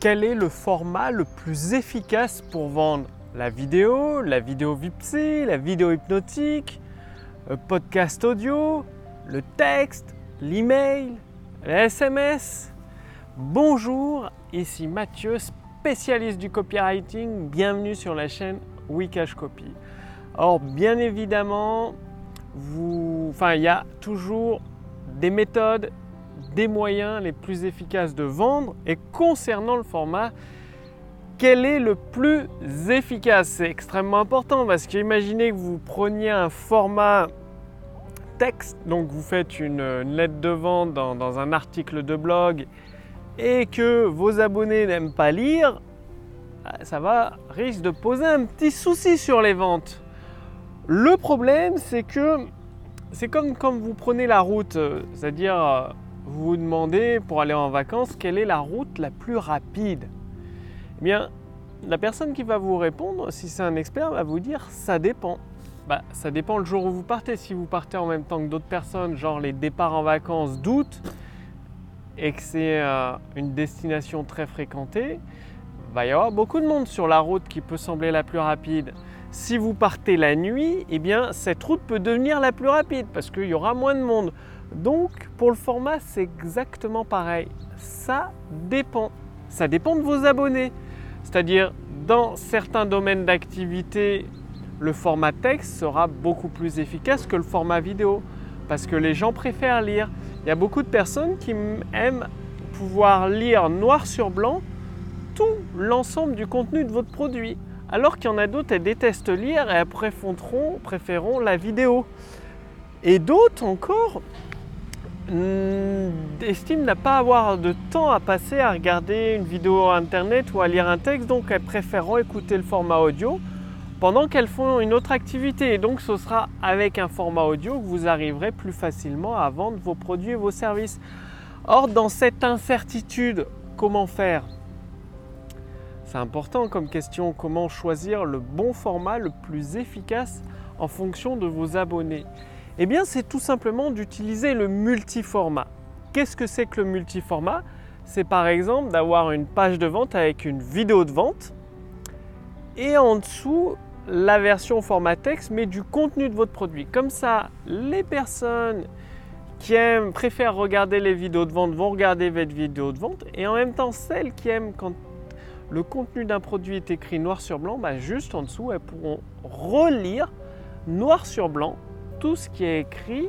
quel est le format le plus efficace pour vendre la vidéo, la vidéo Vipsy, la vidéo hypnotique, le podcast audio, le texte, l'email, le SMS. Bonjour, ici Mathieu, spécialiste du copywriting. Bienvenue sur la chaîne Wikash Copy. Or, bien évidemment, il y a toujours des méthodes, des moyens les plus efficaces de vendre. Et concernant le format, quel est le plus efficace? C'est extrêmement important parce que imaginez que vous preniez un format texte, donc vous faites une, lettre de vente dans, un article de blog et que vos abonnés n'aiment pas lire, ça va risque de poser un petit souci sur les ventes. Le problème, c'est que c'est comme quand vous prenez la route, c'est-à-dire vous vous demandez pour aller en vacances quelle est la route la plus rapide? Eh bien, la personne qui va vous répondre, si c'est un expert, va vous dire ça dépend. Bah, ça dépend le jour où vous partez. Si vous partez en même temps que d'autres personnes, genre les départs en vacances d'août, et que c'est euh, une destination très fréquentée, va y avoir beaucoup de monde sur la route qui peut sembler la plus rapide. Si vous partez la nuit, eh bien cette route peut devenir la plus rapide parce qu'il y aura moins de monde. Donc pour le format, c'est exactement pareil. Ça dépend. Ça dépend de vos abonnés. C'est-à-dire dans certains domaines d'activité, le format texte sera beaucoup plus efficace que le format vidéo parce que les gens préfèrent lire. Il y a beaucoup de personnes qui aiment pouvoir lire noir sur blanc tout l'ensemble du contenu de votre produit. Alors qu'il y en a d'autres, elles détestent lire et elles préféreront, la vidéo. Et d'autres encore Hmm, estime n'a pas avoir de temps à passer à regarder une vidéo internet ou à lire un texte, donc elles préféreront écouter le format audio pendant qu'elles font une autre activité. Et donc ce sera avec un format audio que vous arriverez plus facilement à vendre vos produits et vos services. Or, dans cette incertitude, comment faire? C'est important comme question, comment choisir le bon format le plus efficace en fonction de vos abonnés. Eh bien, c'est tout simplement d'utiliser le multiformat. Qu'est-ce que c'est que le multiformat? C'est par exemple d'avoir une page de vente avec une vidéo de vente et en dessous la version format texte mais du contenu de votre produit. Comme ça, les personnes qui aiment, préfèrent regarder les vidéos de vente vont regarder votre vidéo de vente et en même temps celles qui aiment quand le contenu d'un produit est écrit noir sur blanc, bah, juste en dessous, elles pourront relire noir sur blanc tout ce qui est écrit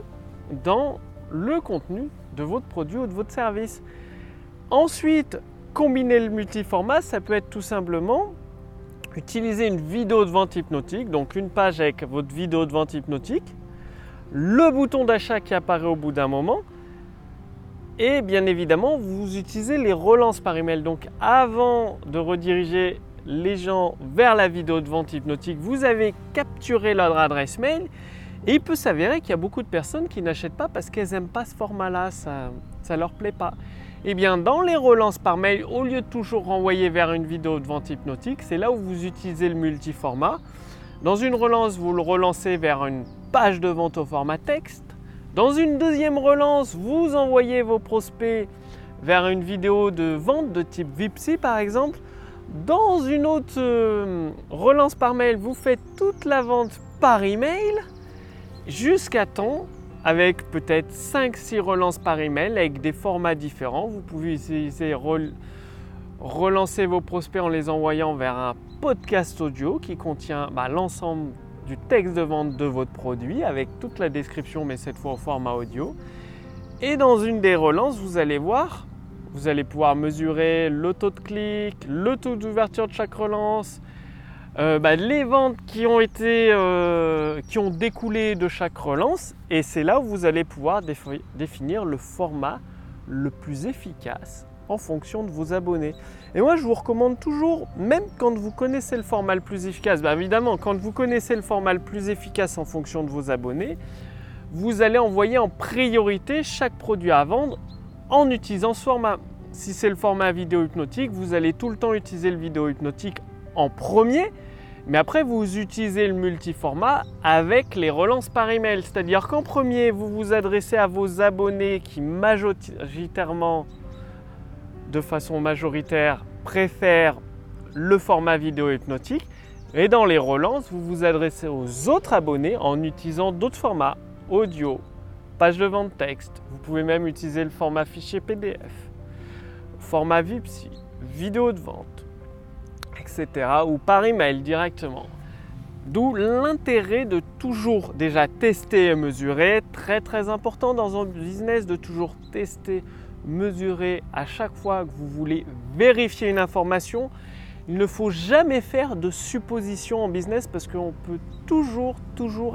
dans le contenu de votre produit ou de votre service. Ensuite, combiner le multiformat, ça peut être tout simplement utiliser une vidéo de vente hypnotique, donc une page avec votre vidéo de vente hypnotique, le bouton d'achat qui apparaît au bout d'un moment, et bien évidemment, vous utilisez les relances par email. Donc avant de rediriger les gens vers la vidéo de vente hypnotique, vous avez capturé leur adresse mail et il peut s'avérer qu'il y a beaucoup de personnes qui n'achètent pas parce qu'elles n'aiment pas ce format-là, ça ne leur plaît pas. Eh bien, dans les relances par mail, au lieu de toujours renvoyer vers une vidéo de vente hypnotique, c'est là où vous utilisez le multiformat. Dans une relance, vous le relancez vers une page de vente au format texte. Dans une deuxième relance, vous envoyez vos prospects vers une vidéo de vente de type Vipsy par exemple. Dans une autre euh, relance par mail, vous faites toute la vente par email jusqu'à temps avec peut-être 5-6 relances par email avec des formats différents. Vous pouvez essayer relancer vos prospects en les envoyant vers un podcast audio qui contient bah, l'ensemble du texte de vente de votre produit avec toute la description mais cette fois au format audio. Et dans une des relances, vous allez voir, vous allez pouvoir mesurer le taux de clic, le taux d'ouverture de chaque relance, euh, bah, les ventes qui ont été euh, qui ont découlé de chaque relance et c'est là où vous allez pouvoir définir le format le plus efficace en fonction de vos abonnés. Et moi je vous recommande toujours, même quand vous connaissez le format le plus efficace, bah, évidemment quand vous connaissez le format le plus efficace en fonction de vos abonnés, vous allez envoyer en priorité chaque produit à vendre en utilisant ce format. Si c'est le format vidéo hypnotique, vous allez tout le temps utiliser le vidéo hypnotique en premier, mais après vous utilisez le multiformat avec les relances par email. C'est-à-dire qu'en premier, vous vous adressez à vos abonnés qui majoritairement de façon majoritaire, préfèrent le format vidéo hypnotique. Et dans les relances, vous vous adressez aux autres abonnés en utilisant d'autres formats, audio, page de vente texte. Vous pouvez même utiliser le format fichier PDF, format VIPSI, vidéo de vente, etc. ou par email directement. D'où l'intérêt de toujours déjà tester et mesurer. Très très important dans un business de toujours tester, mesurer à chaque fois que vous voulez vérifier une information. Il ne faut jamais faire de suppositions en business parce qu'on peut toujours,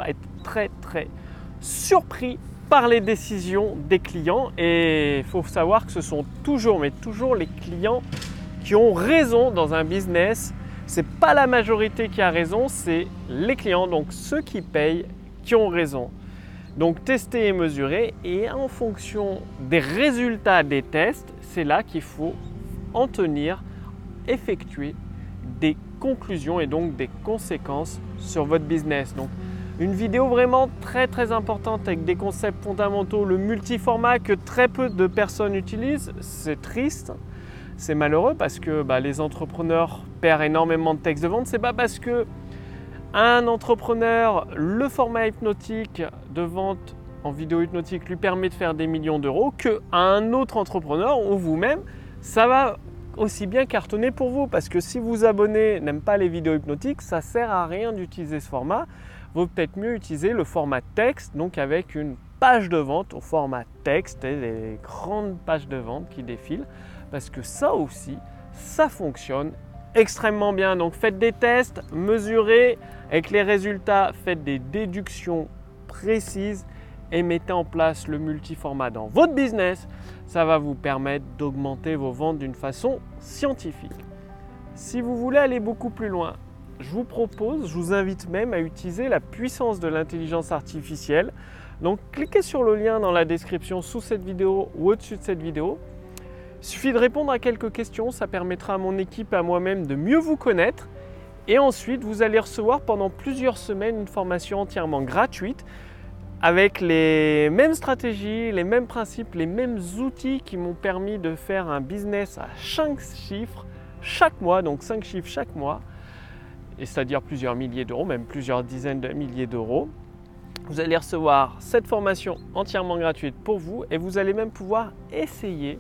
être très très surpris par les décisions des clients. Et il faut savoir que ce sont toujours, mais toujours les clients qui ont raison dans un business c'est pas la majorité qui a raison, c'est les clients, donc ceux qui payent, qui ont raison. Donc tester et mesurer, et en fonction des résultats des tests, c'est là qu'il faut en tenir, effectuer des conclusions et donc des conséquences sur votre business. Donc une vidéo vraiment très très importante avec des concepts fondamentaux, le multiformat que très peu de personnes utilisent, c'est triste c'est malheureux parce que bah, les entrepreneurs perdent énormément de textes de vente. C'est pas parce que un entrepreneur, le format hypnotique de vente en vidéo hypnotique lui permet de faire des millions d'euros que un autre entrepreneur ou vous-même, ça va aussi bien cartonner pour vous parce que si vous abonnez n'aime pas les vidéos hypnotiques, ça sert à rien d'utiliser ce format. Vaut peut-être mieux utiliser le format texte, donc avec une page de vente au format texte et des grandes pages de vente qui défilent parce que ça aussi, ça fonctionne extrêmement bien. Donc faites des tests, mesurez avec les résultats, faites des déductions précises et mettez en place le multiformat dans votre business. Ça va vous permettre d'augmenter vos ventes d'une façon scientifique. Si vous voulez aller beaucoup plus loin, je vous propose, je vous invite même à utiliser la puissance de l'intelligence artificielle. Donc cliquez sur le lien dans la description sous cette vidéo ou au-dessus de cette vidéo. Il suffit de répondre à quelques questions, ça permettra à mon équipe et à moi-même de mieux vous connaître. Et ensuite, vous allez recevoir pendant plusieurs semaines une formation entièrement gratuite avec les mêmes stratégies, les mêmes principes, les mêmes outils qui m'ont permis de faire un business à 5 chiffres chaque mois, donc 5 chiffres chaque mois, et c'est-à-dire plusieurs milliers d'euros, même plusieurs dizaines de milliers d'euros. Vous allez recevoir cette formation entièrement gratuite pour vous et vous allez même pouvoir essayer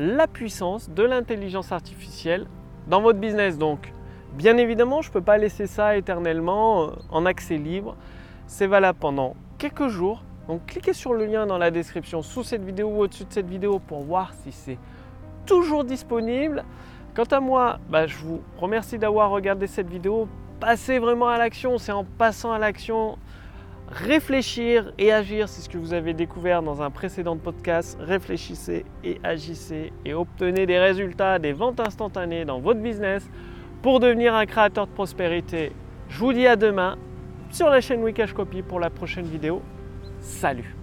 la puissance de l'intelligence artificielle dans votre business. Donc, bien évidemment, je ne peux pas laisser ça éternellement euh, en accès libre. C'est valable pendant quelques jours. Donc, cliquez sur le lien dans la description sous cette vidéo ou au-dessus de cette vidéo pour voir si c'est toujours disponible. Quant à moi, bah, je vous remercie d'avoir regardé cette vidéo. Passez vraiment à l'action. C'est en passant à l'action réfléchir et agir, c'est ce que vous avez découvert dans un précédent podcast. Réfléchissez et agissez et obtenez des résultats, des ventes instantanées dans votre business pour devenir un créateur de prospérité. Je vous dis à demain sur la chaîne Wikash Copy pour la prochaine vidéo. Salut